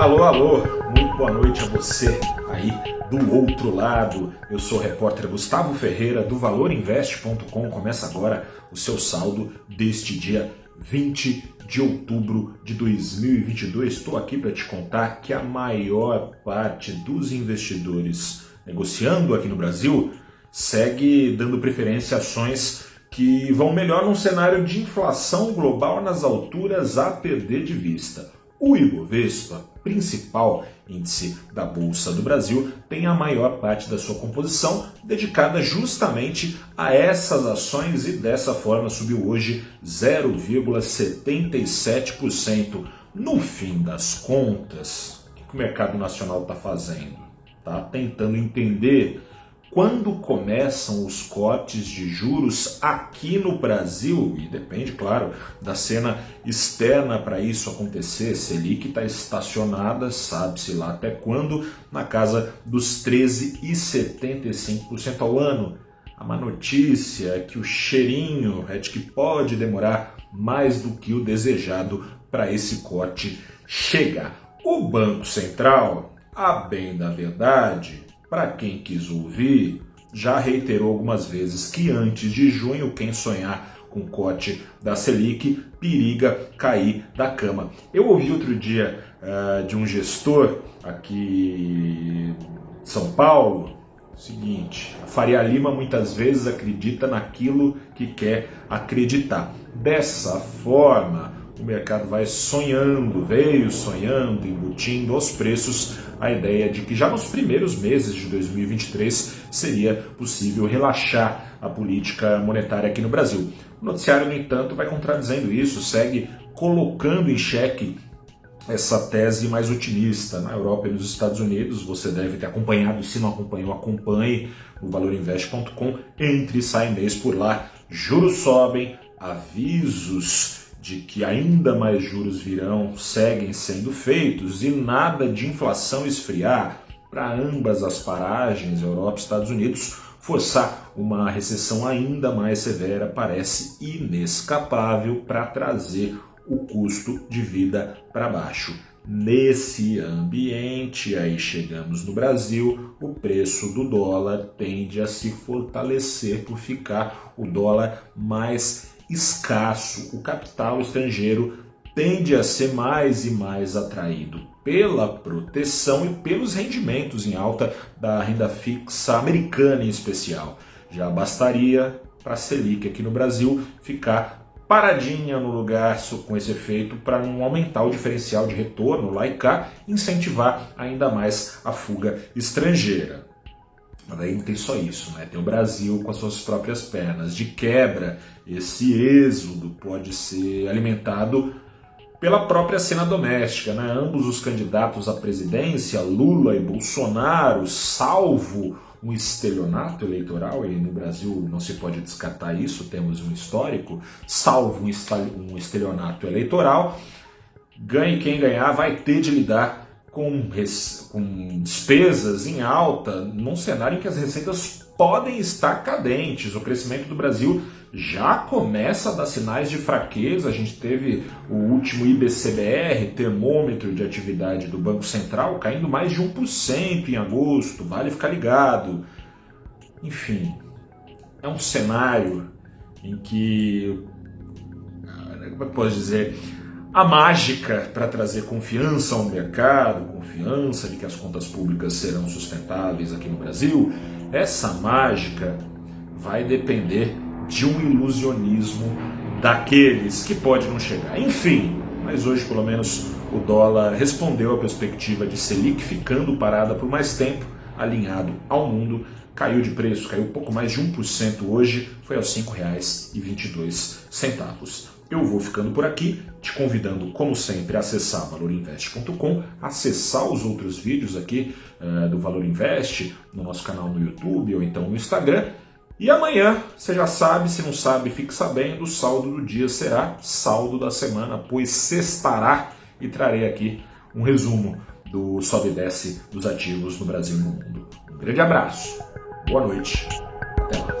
Alô, alô, muito boa noite a você aí do outro lado. Eu sou o repórter Gustavo Ferreira do ValorInvest.com. Começa agora o seu saldo deste dia 20 de outubro de 2022. Estou aqui para te contar que a maior parte dos investidores negociando aqui no Brasil segue dando preferência a ações que vão melhor num cenário de inflação global nas alturas a perder de vista. O Ibovespa, principal índice da Bolsa do Brasil, tem a maior parte da sua composição dedicada justamente a essas ações e dessa forma subiu hoje 0,77%. No fim das contas, o que o mercado nacional está fazendo? Está tentando entender quando começam os cortes de juros aqui no Brasil, e depende, claro, da cena externa para isso acontecer, Selic está estacionada, sabe-se lá até quando, na casa dos 13,75% ao ano. A má notícia é que o cheirinho é de que pode demorar mais do que o desejado para esse corte chegar. O Banco Central, a bem da verdade, para quem quis ouvir, já reiterou algumas vezes que antes de junho, quem sonhar com corte da Selic periga cair da cama. Eu ouvi outro dia uh, de um gestor aqui em São Paulo, seguinte, a Faria Lima muitas vezes acredita naquilo que quer acreditar. Dessa forma, o mercado vai sonhando, veio sonhando, embutindo aos preços a ideia de que já nos primeiros meses de 2023 seria possível relaxar a política monetária aqui no Brasil. O noticiário, no entanto, vai contradizendo isso, segue colocando em xeque essa tese mais otimista. Na Europa e nos Estados Unidos, você deve ter acompanhado, se não acompanhou, acompanhe no valorinvest.com, entre e sai mês por lá. Juros sobem, avisos de que ainda mais juros virão seguem sendo feitos e nada de inflação esfriar para ambas as paragens, Europa e Estados Unidos, forçar uma recessão ainda mais severa parece inescapável para trazer o custo de vida para baixo. Nesse ambiente, aí chegamos no Brasil, o preço do dólar tende a se fortalecer por ficar o dólar mais escasso, o capital estrangeiro tende a ser mais e mais atraído pela proteção e pelos rendimentos em alta da renda fixa americana em especial. Já bastaria para a Selic aqui no Brasil ficar paradinha no lugar com esse efeito para não aumentar o diferencial de retorno lá e cá, incentivar ainda mais a fuga estrangeira. Mas aí não tem só isso, né? Tem o Brasil com as suas próprias pernas. De quebra, esse êxodo pode ser alimentado pela própria cena doméstica, né? Ambos os candidatos à presidência, Lula e Bolsonaro, salvo um estelionato eleitoral, e no Brasil não se pode descartar isso, temos um histórico, salvo um estelionato eleitoral, ganhe quem ganhar vai ter de lidar com, com despesas em alta, num cenário em que as receitas podem estar cadentes. O crescimento do Brasil já começa a dar sinais de fraqueza. A gente teve o último IBCBR, termômetro de atividade do Banco Central, caindo mais de 1% em agosto. Vale ficar ligado. Enfim, é um cenário em que. Como é que posso dizer? A mágica para trazer confiança ao mercado, confiança de que as contas públicas serão sustentáveis aqui no Brasil, essa mágica vai depender de um ilusionismo daqueles que pode não chegar. Enfim, mas hoje pelo menos o dólar respondeu à perspectiva de Selic ficando parada por mais tempo, alinhado ao mundo, caiu de preço, caiu pouco mais de 1% hoje, foi aos R$ 5,22. Eu vou ficando por aqui, te convidando, como sempre, a acessar valorinvest.com, acessar os outros vídeos aqui uh, do Valor Invest no nosso canal no YouTube ou então no Instagram. E amanhã, você já sabe, se não sabe, fique sabendo, o saldo do dia será saldo da semana, pois sextará e trarei aqui um resumo do sobe e desce dos ativos no Brasil e no mundo. Um grande abraço, boa noite, até lá.